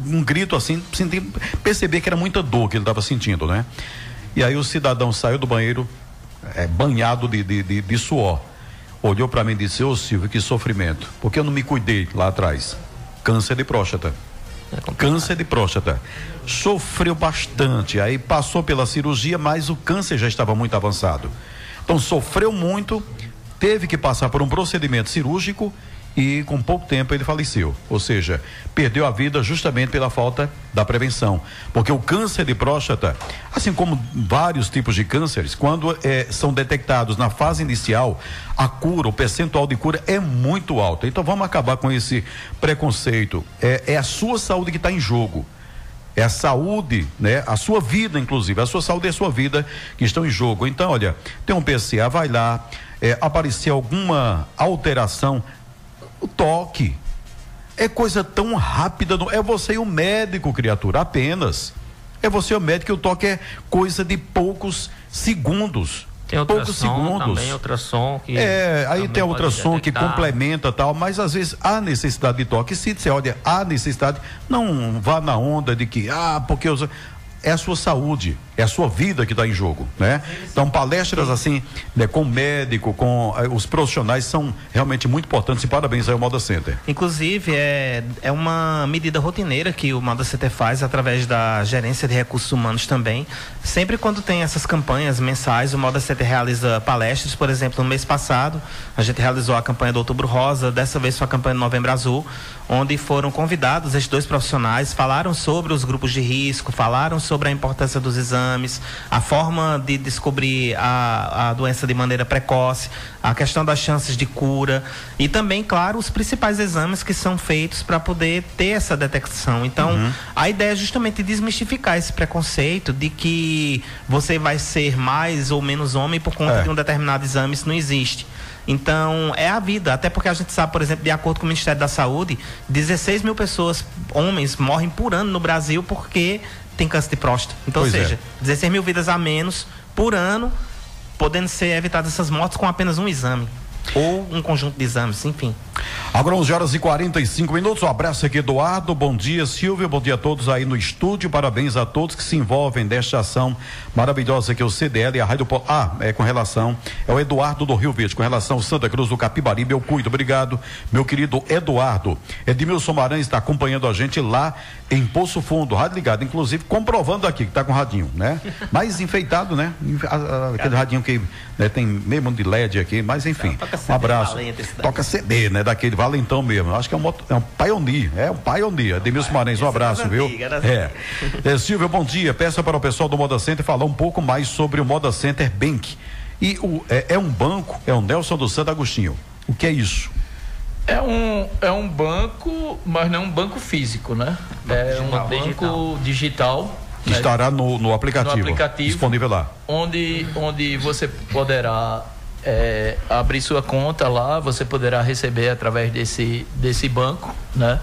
[SPEAKER 2] um grito assim, senti, perceber que era muita dor que ele estava sentindo, né? E aí o cidadão saiu do banheiro é, banhado de, de, de, de suor, olhou para mim e disse: Ô oh, Silvio, que sofrimento, porque eu não me cuidei lá atrás? Câncer de próstata. É câncer de próstata. Sofreu bastante, aí passou pela cirurgia, mas o câncer já estava muito avançado. Então sofreu muito teve que passar por um procedimento cirúrgico e com pouco tempo ele faleceu. Ou seja, perdeu a vida justamente pela falta da prevenção. Porque o câncer de próstata, assim como vários tipos de cânceres, quando é, são detectados na fase inicial, a cura, o percentual de cura é muito alto. Então vamos acabar com esse preconceito. É, é a sua saúde que está em jogo é a saúde, né? A sua vida, inclusive, a sua saúde e a sua vida que estão em jogo. Então, olha, tem um PCA, vai lá, é, aparecer alguma alteração, o toque. É coisa tão rápida, não, é você e o médico, criatura, apenas. É você e o médico, e o toque é coisa de poucos segundos.
[SPEAKER 4] Tem poucos segundos. Também ultrassom que
[SPEAKER 2] É, aí tem ultrassom que complementa tal, mas às vezes há necessidade de toque. Se você olha, há necessidade, não vá na onda de que, ah, porque eu é a sua saúde, é a sua vida que está em jogo, né? Então palestras assim, né, com médico, com eh, os profissionais são realmente muito importantes e parabéns ao Moda Center.
[SPEAKER 5] Inclusive é, é uma medida rotineira que o Moda Center faz através da gerência de recursos humanos também. Sempre quando tem essas campanhas mensais, o Moda Center realiza palestras, por exemplo, no mês passado a gente realizou a campanha do Outubro Rosa, dessa vez foi a campanha do Novembro Azul, onde foram convidados esses dois profissionais, falaram sobre os grupos de risco, falaram sobre a importância dos exames, a forma de descobrir a, a doença de maneira precoce, a questão das chances de cura e também, claro, os principais exames que são feitos para poder ter essa detecção. Então, uhum. a ideia é justamente desmistificar esse preconceito de que você vai ser mais ou menos homem por conta é. de um determinado exame, isso não existe. Então, é a vida. Até porque a gente sabe, por exemplo, de acordo com o Ministério da Saúde, 16 mil pessoas, homens, morrem por ano no Brasil porque tem câncer de próstata. Então, pois ou seja, é. 16 mil vidas a menos por ano, podendo ser evitadas essas mortes com apenas um exame ou um conjunto de exames, enfim.
[SPEAKER 2] Agora 11 horas e 45 minutos. Um abraço aqui, Eduardo. Bom dia, Silvio. Bom dia a todos aí no estúdio. Parabéns a todos que se envolvem nesta ação maravilhosa que é o CDL e a Rádio Polo. Ah, é com relação. É o Eduardo do Rio Verde, com relação ao Santa Cruz do Capibaribe. Eu cuido. Obrigado, meu querido Eduardo. Edmilson Maranhão está acompanhando a gente lá em Poço Fundo, rádio ligado, inclusive comprovando aqui que está com radinho, né? [LAUGHS] Mais enfeitado, né? Aquele radinho que né, tem mesmo de LED aqui, mas enfim. Um abraço. Toca CD, né? Daquele valentão mesmo. Acho que é um, é um Pioneer, é um Pioneer. Demilson Marens, um abraço, viu? É. é. Silvio, bom dia. Peça para o pessoal do Moda Center falar um pouco mais sobre o Moda Center Bank. E o, é, é um banco, é o Nelson do Santo Agostinho. O que é isso?
[SPEAKER 3] É um, é um banco, mas não é um banco físico, né? É um banco digital. digital
[SPEAKER 2] que né? estará no, no, aplicativo, no aplicativo disponível lá.
[SPEAKER 3] Onde, onde você poderá é, abrir sua conta lá, você poderá receber através desse, desse banco, né?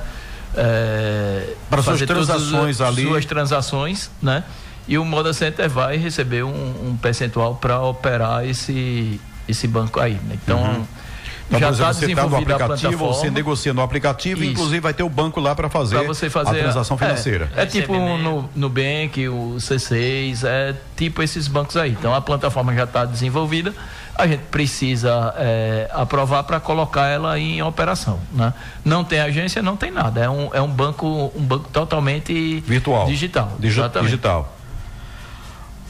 [SPEAKER 3] É,
[SPEAKER 2] Para suas transações ali.
[SPEAKER 3] Suas transações, né? e o Moda Center vai receber um, um percentual para operar esse, esse banco aí. Né? Então,
[SPEAKER 2] Uhum. Então,
[SPEAKER 3] já está
[SPEAKER 2] você está no
[SPEAKER 3] desenvolvida a
[SPEAKER 2] aplicativo, você negocia no aplicativo,
[SPEAKER 3] Isso.
[SPEAKER 2] inclusive vai ter o banco lá para fazer,
[SPEAKER 3] fazer
[SPEAKER 2] a transação financeira.
[SPEAKER 3] É, é tipo no Nubank, o C6, é tipo esses bancos aí. Então a plataforma já está desenvolvida, a gente precisa é, aprovar para colocar ela em operação. Né? Não tem agência, não tem nada. É um, é um banco, um banco totalmente
[SPEAKER 2] Virtual.
[SPEAKER 3] digital.
[SPEAKER 2] Digi- digital.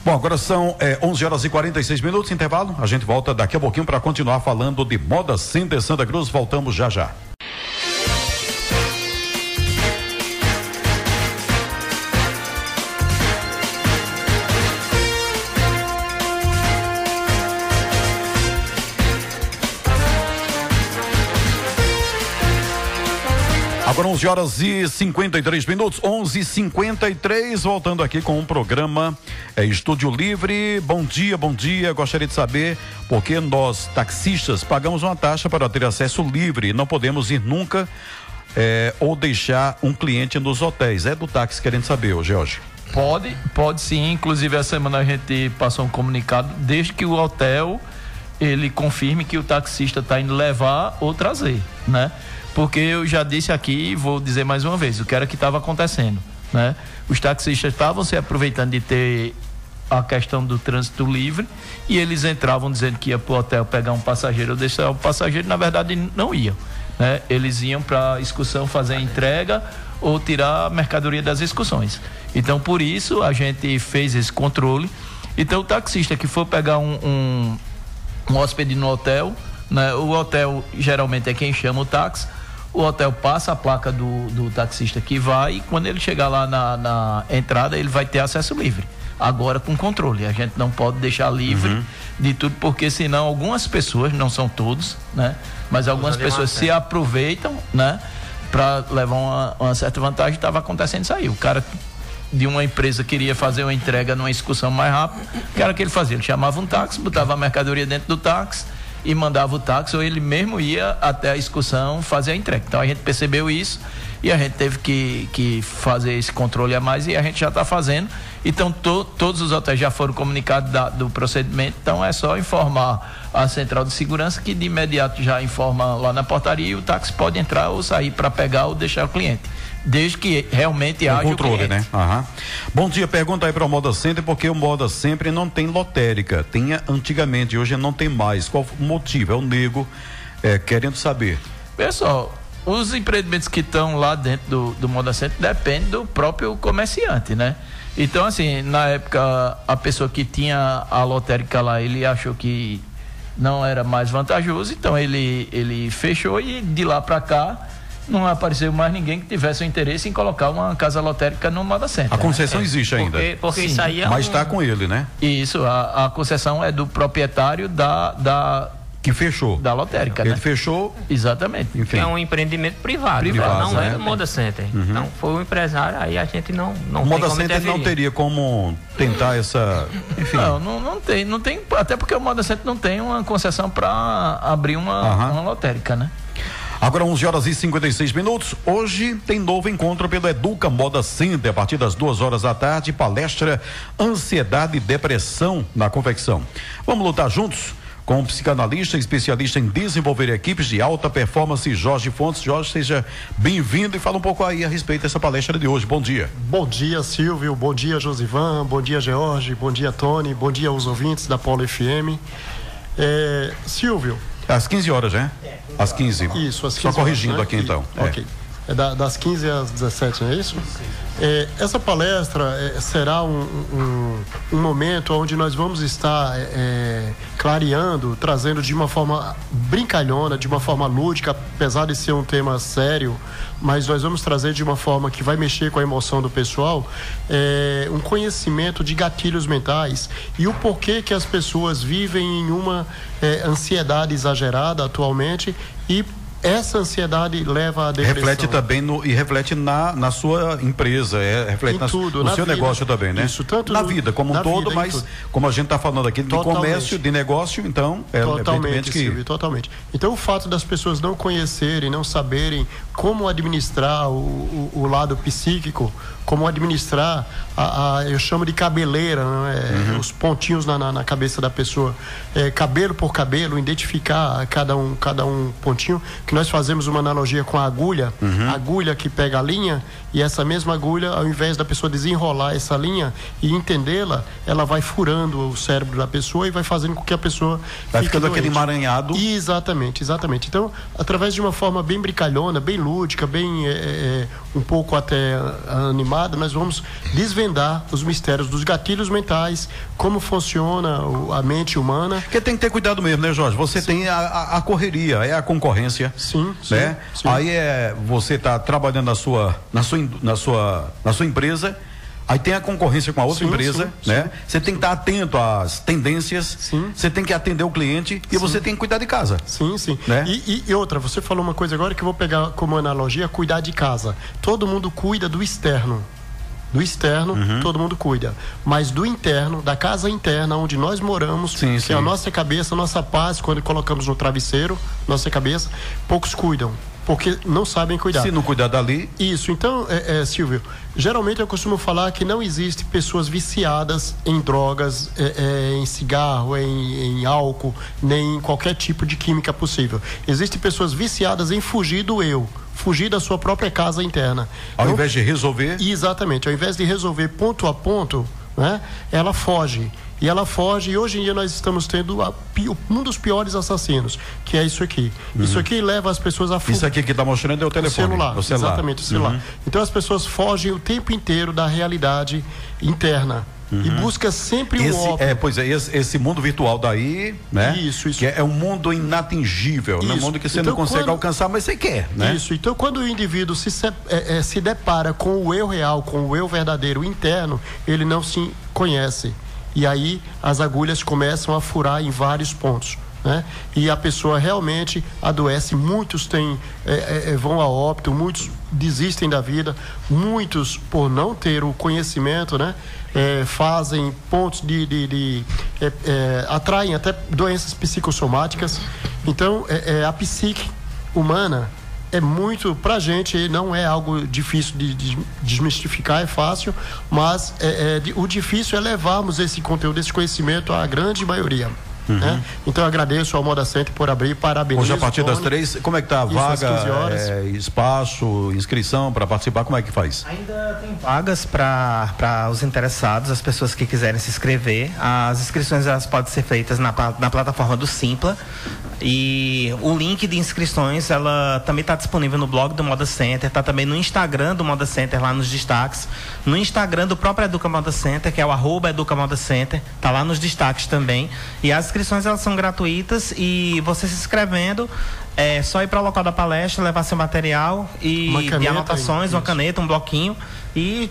[SPEAKER 2] Bom, agora são é, 11 horas e 46 minutos, intervalo. A gente volta daqui a pouquinho para continuar falando de Moda Center Santa Cruz. Voltamos já já. 11 horas e 53 minutos, 11 e 53 voltando aqui com um programa é, Estúdio Livre. Bom dia, bom dia. Gostaria de saber por que nós, taxistas, pagamos uma taxa para ter acesso livre. Não podemos ir nunca é, ou deixar um cliente nos hotéis. É do táxi querendo saber, ô George.
[SPEAKER 3] Pode, pode sim. Inclusive, essa semana a gente passou um comunicado, desde que o hotel ele confirme que o taxista está indo levar ou trazer, né? Porque eu já disse aqui e vou dizer mais uma vez, o que era que estava acontecendo, né? Os taxistas estavam se aproveitando de ter a questão do trânsito livre e eles entravam dizendo que ia para o hotel pegar um passageiro ou deixar o passageiro, na verdade não iam, né? Eles iam para a excursão fazer a entrega ou tirar a mercadoria das excursões. Então, por isso, a gente fez esse controle. Então, o taxista que for pegar um, um, um hóspede no hotel, né? o hotel geralmente é quem chama o táxi, o hotel passa a placa do, do taxista que vai e quando ele chegar lá na, na entrada, ele vai ter acesso livre. Agora com controle. A gente não pode deixar livre
[SPEAKER 2] Uhum.
[SPEAKER 3] de tudo, porque senão algumas pessoas, não são todos, né? Mas algumas pessoas se aproveitam, né? Para levar uma, uma certa vantagem, estava acontecendo isso aí. O cara de uma empresa queria fazer uma entrega numa excursão mais rápida, o que era que ele fazia? Ele chamava um táxi, botava a mercadoria dentro do táxi e mandava o táxi, ou ele mesmo ia até a excursão fazer a entrega. Então a gente percebeu isso e a gente teve que, que fazer esse controle a mais e a gente já está fazendo. Então to- todos os hotéis já foram comunicados da- do procedimento, então é só informar a central de segurança que de imediato já informa lá na portaria e o táxi pode entrar ou sair para pegar ou deixar o cliente. Desde que realmente haja o
[SPEAKER 2] controle,
[SPEAKER 3] cliente.
[SPEAKER 2] né? Aham. Bom dia, pergunta aí para o Moda Center, porque o Moda sempre não tem lotérica. Tinha antigamente, hoje não tem mais. Qual o motivo? É o nego é, querendo saber.
[SPEAKER 3] Pessoal, os empreendimentos que estão lá dentro do, do Moda Center dependem do próprio comerciante, né? Então, assim, na época, a pessoa que tinha a lotérica lá, ele achou que não era mais vantajoso, então ele, ele fechou e de lá para cá não apareceu mais ninguém que tivesse o interesse em colocar uma casa lotérica no Moda Center.
[SPEAKER 2] A
[SPEAKER 3] né?
[SPEAKER 2] concessão existe ainda.
[SPEAKER 4] Porque, porque
[SPEAKER 3] Sim.
[SPEAKER 4] isso aí é
[SPEAKER 2] Mas
[SPEAKER 4] um-
[SPEAKER 2] está com ele, né?
[SPEAKER 3] Isso, a, a concessão é do proprietário da, da,
[SPEAKER 2] Que fechou.
[SPEAKER 3] da lotérica,
[SPEAKER 2] Ele
[SPEAKER 3] né?
[SPEAKER 2] fechou,
[SPEAKER 3] Exatamente.
[SPEAKER 2] enfim.
[SPEAKER 4] é um empreendimento privado,
[SPEAKER 3] Privado,
[SPEAKER 4] não é
[SPEAKER 3] né?
[SPEAKER 4] do Moda Center. Então foi o empresário, aí a gente não, não
[SPEAKER 2] O
[SPEAKER 4] tem
[SPEAKER 2] Moda
[SPEAKER 4] como
[SPEAKER 2] Center não
[SPEAKER 4] interferir.
[SPEAKER 2] teria como tentar essa. Enfim.
[SPEAKER 3] Não, não, não tem, não tem, até porque o Moda Center não tem uma concessão para abrir uma,
[SPEAKER 2] Aham.
[SPEAKER 3] uma lotérica, né?
[SPEAKER 2] Agora 11 horas e 56 minutos. Hoje tem novo encontro pelo Educa Moda Center a partir das duas horas da tarde. Palestra Ansiedade e Depressão na Confecção. Vamos lutar juntos? Com um psicanalista, especialista em desenvolver equipes de alta performance, Jorge Fontes. Jorge, seja bem-vindo e fala um pouco aí a respeito dessa palestra de hoje. Bom dia.
[SPEAKER 6] Bom dia, Silvio. Bom dia, Josivan. Bom dia, George. Bom dia, Tony. Bom dia aos ouvintes da Polo FM. É, Silvio,
[SPEAKER 2] Às 15 horas, né? Às 15.
[SPEAKER 6] isso, às 15
[SPEAKER 2] Só corrigindo
[SPEAKER 6] horas, né?
[SPEAKER 2] aqui então.
[SPEAKER 6] E-
[SPEAKER 2] É.
[SPEAKER 6] Ok. É da- das 15 às 17, não é isso? É, essa palestra é, será um, um- um momento onde nós vamos estar é, é, clareando, trazendo de uma forma brincalhona, de uma forma lúdica, apesar de ser um tema sério, mas nós vamos trazer de uma forma que vai mexer com a emoção do pessoal, é, um conhecimento de gatilhos mentais e o porquê que as pessoas vivem em uma é, ansiedade exagerada atualmente e essa ansiedade leva à depressão.
[SPEAKER 2] Reflete também no, e reflete na, na sua empresa, é, reflete
[SPEAKER 6] Em
[SPEAKER 2] na,
[SPEAKER 6] tudo,
[SPEAKER 2] no
[SPEAKER 6] na
[SPEAKER 2] seu
[SPEAKER 6] vida.
[SPEAKER 2] negócio também, né?
[SPEAKER 6] Isso, tanto
[SPEAKER 2] na
[SPEAKER 6] no-
[SPEAKER 2] vida como um todo, mas como a gente está falando aqui de
[SPEAKER 6] Totalmente.
[SPEAKER 2] comércio, de negócio, então é
[SPEAKER 6] Totalmente,
[SPEAKER 2] que
[SPEAKER 6] Silvio, totalmente. Então, o fato das pessoas não conhecerem, não saberem como administrar o, o, o lado psíquico, como administrar, a, a- eu chamo de cabeleira, né? É, os pontinhos na, na, na cabeça da pessoa, É, cabelo por cabelo, identificar cada um, cada um pontinho, que nós fazemos uma analogia com a agulha, a agulha que pega a linha, e essa mesma agulha, ao invés da pessoa desenrolar essa linha e entendê-la, ela vai furando o cérebro da pessoa e vai fazendo com que a pessoa
[SPEAKER 2] vai ficando aquele
[SPEAKER 6] doente.
[SPEAKER 2] emaranhado.
[SPEAKER 6] Exatamente, exatamente. Então, através de uma forma bem brincalhona, bem lúdica, bem é, um pouco até animada, nós vamos desvendar os mistérios dos gatilhos mentais, como funciona a mente humana.
[SPEAKER 2] Porque tem que ter cuidado mesmo, né, Jorge? Você tem a, a- correria, é a concorrência.
[SPEAKER 6] Sim, sim,
[SPEAKER 2] né?
[SPEAKER 6] sim.
[SPEAKER 2] Aí é você está trabalhando na sua, na sua, na sua, na sua empresa. Aí tem a concorrência com a outra
[SPEAKER 6] Sim,
[SPEAKER 2] empresa,
[SPEAKER 6] sim,
[SPEAKER 2] né?
[SPEAKER 6] sim.
[SPEAKER 2] Você tem que estar atento às tendências.
[SPEAKER 6] Sim.
[SPEAKER 2] Você tem que atender o cliente e você tem que cuidar de casa.
[SPEAKER 6] Sim, sim.
[SPEAKER 2] Né?
[SPEAKER 6] E, e- e outra, você falou uma coisa agora que eu vou pegar como analogia, cuidar de casa. Todo mundo cuida do externo. Do externo,
[SPEAKER 2] Uhum.
[SPEAKER 6] todo mundo cuida. Mas do interno, da casa interna, onde nós moramos,
[SPEAKER 2] Sim,
[SPEAKER 6] que
[SPEAKER 2] sim.
[SPEAKER 6] é a nossa cabeça, a nossa paz, quando colocamos no travesseiro, nossa cabeça, poucos cuidam. Porque não sabem cuidar.
[SPEAKER 2] Se não cuidar dali,
[SPEAKER 6] Isso, então, é, é, Silvio, geralmente eu costumo falar que não existe pessoas viciadas em drogas, é, é, em cigarro, em, em álcool, nem em qualquer tipo de química possível. Existem pessoas viciadas em fugir do eu, fugir da sua própria casa interna.
[SPEAKER 2] ao
[SPEAKER 6] Não-
[SPEAKER 2] invés de resolver,
[SPEAKER 6] Exatamente, ao invés de resolver ponto a ponto, né, ela foge. E ela foge, e hoje em dia nós estamos tendo a um dos piores assassinos, que é isso aqui. Isso aqui leva as pessoas a fugir.
[SPEAKER 2] isso aqui que está mostrando é o
[SPEAKER 6] O
[SPEAKER 2] telefone.
[SPEAKER 6] celular,
[SPEAKER 2] o celular.
[SPEAKER 6] exatamente, o celular.
[SPEAKER 2] Uhum.
[SPEAKER 6] Então as pessoas fogem o tempo inteiro da realidade interna e busca sempre o óbvio.
[SPEAKER 2] é, pois é, esse, esse mundo virtual daí, né?
[SPEAKER 6] Isso, isso.
[SPEAKER 2] Que é, é um mundo inatingível, né? um
[SPEAKER 6] Isso.
[SPEAKER 2] mundo que você
[SPEAKER 6] Então,
[SPEAKER 2] não consegue
[SPEAKER 6] quando-
[SPEAKER 2] alcançar, mas você quer, né?
[SPEAKER 6] Isso. Então, quando o indivíduo se, se, é, é, se depara com o eu real, com o eu verdadeiro interno, ele não se conhece. E aí as agulhas começam a furar em vários pontos. Né? E a pessoa realmente adoece. Muitos têm, é, é, é, vão a óbito, muitos desistem da vida, muitos, por não ter o conhecimento, né? É, fazem pontos de. de, de é, é, atraem até doenças psicossomáticas. Então, a psique humana é muito pra gente não é algo difícil de, de desmistificar é fácil mas é, é, o difícil é levarmos esse conteúdo esse conhecimento à grande maioria né? então eu agradeço ao Moda Center por abrir parabéns
[SPEAKER 2] Hoje a partir das três, como é que tá a vaga,
[SPEAKER 6] 15 horas.
[SPEAKER 2] é, espaço, inscrição para participar, como é que faz?
[SPEAKER 5] Ainda tem vagas para os interessados, as pessoas que quiserem se inscrever. As inscrições elas podem ser feitas na, na plataforma do Simpla. E o link de inscrições ela também está disponível no blog do Moda Center, está também no Instagram do Moda Center, lá nos destaques. No Instagram do próprio Educa Moda Center, que é o arroba Educa Moda Center, está lá nos destaques também. E as inscrições elas são gratuitas e você se inscrevendo é só ir para o local da palestra, levar seu material e
[SPEAKER 6] Uma
[SPEAKER 5] de anotações, uma
[SPEAKER 6] isso.
[SPEAKER 5] caneta, um bloquinho e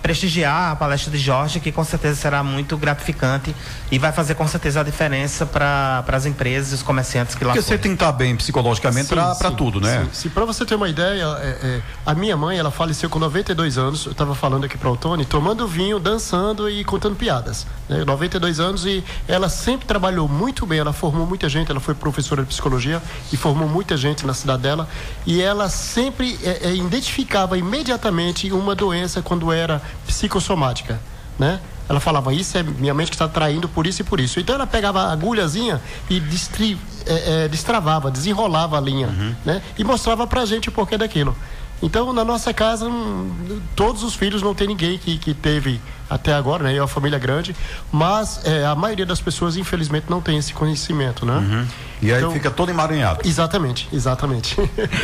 [SPEAKER 5] prestigiar a palestra de Jorge, que com certeza será muito gratificante e vai fazer com certeza a diferença para as empresas e os comerciantes que lá
[SPEAKER 2] Porque você
[SPEAKER 5] forem.
[SPEAKER 2] tem que estar bem psicologicamente para tudo, né?
[SPEAKER 6] Sim, sim. para você ter uma ideia, é, é, a minha mãe, ela faleceu com 92 anos. Eu estava falando aqui para o Tony, tomando vinho, dançando e contando piadas. Né? 92 anos e ela sempre trabalhou muito bem. Ela formou muita gente. Ela foi professora de psicologia e formou muita gente na cidade dela. E ela sempre é, é, identificava imediatamente uma doença quando era psicossomática, né? Ela falava, isso é minha mente que está traindo por isso e por isso. Então ela pegava a agulhazinha e distri, é, é, destravava, desenrolava a linha, né? E mostrava pra gente o porquê daquilo. Então, na nossa casa, hum, todos os filhos, não tem ninguém que, que teve até agora, né? É uma família grande, mas é, a maioria das pessoas, infelizmente, não tem esse conhecimento, né?
[SPEAKER 2] E aí
[SPEAKER 6] Então-
[SPEAKER 2] fica todo emaranhado.
[SPEAKER 6] Exatamente, exatamente.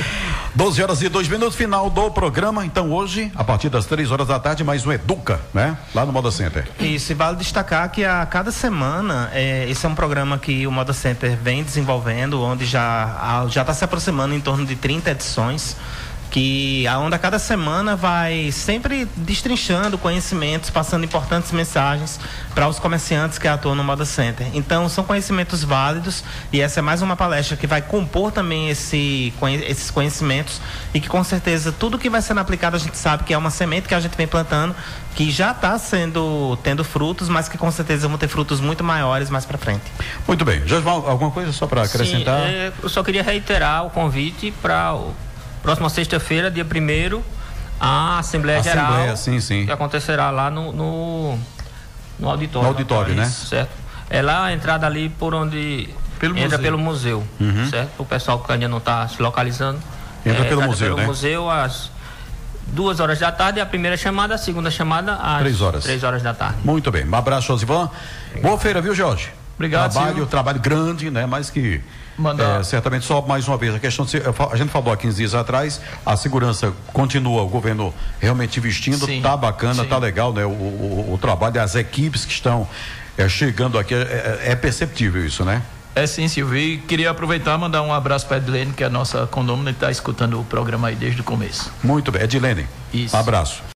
[SPEAKER 6] [LAUGHS]
[SPEAKER 2] 12 horas e 2 minutos, final do programa. Então hoje, a partir das 3 horas da tarde, mais um Educa, né? Lá no Moda Center.
[SPEAKER 5] Isso, e vale destacar que a cada semana, é, esse é um programa que o Moda Center vem desenvolvendo, onde já já está se aproximando em torno de 30 edições. Que a onda cada semana vai sempre destrinchando conhecimentos, passando importantes mensagens para os comerciantes que atuam no Moda Center. Então são conhecimentos válidos e essa é mais uma palestra que vai compor também esse, esses conhecimentos e que com certeza tudo que vai sendo aplicado a gente sabe que é uma semente que a gente vem plantando que já está sendo tendo frutos, mas que com certeza vão ter frutos muito maiores mais para frente.
[SPEAKER 2] Muito bem, Josval, alguma coisa só para acrescentar? Sim,
[SPEAKER 4] é, eu só queria reiterar o convite para próxima sexta-feira, dia 1 a Assembleia, Assembleia Geral.
[SPEAKER 2] Sim, sim.
[SPEAKER 4] Que acontecerá lá no, no, no auditório.
[SPEAKER 2] No auditório, né?
[SPEAKER 4] Certo. É lá a entrada ali por onde pelo entra museu. pelo museu. Uhum. Certo? O pessoal que ainda não está se localizando.
[SPEAKER 2] Entra é, pelo museu, pelo
[SPEAKER 4] né? museu às duas horas da tarde, a primeira chamada, a segunda chamada às
[SPEAKER 2] três horas.
[SPEAKER 4] Três horas da tarde.
[SPEAKER 2] Muito bem. Um abraço, Josivan. Boa feira, viu, Jorge?
[SPEAKER 3] Obrigado.
[SPEAKER 2] Trabalho, Silvio. trabalho grande, né? Mas que Mandar... É, certamente só mais uma vez a questão de, a gente falou há 15 dias atrás a segurança continua o governo realmente investindo sim, tá bacana sim. tá legal né o, o, o, trabalho das equipes que estão é, chegando aqui é, é, é perceptível isso né
[SPEAKER 3] é sim, Silvio. E queria aproveitar e mandar um abraço para a Edilene, que é a nossa condômina e está escutando o programa aí desde o começo.
[SPEAKER 2] Muito bem. Edilene, Isso. abraço.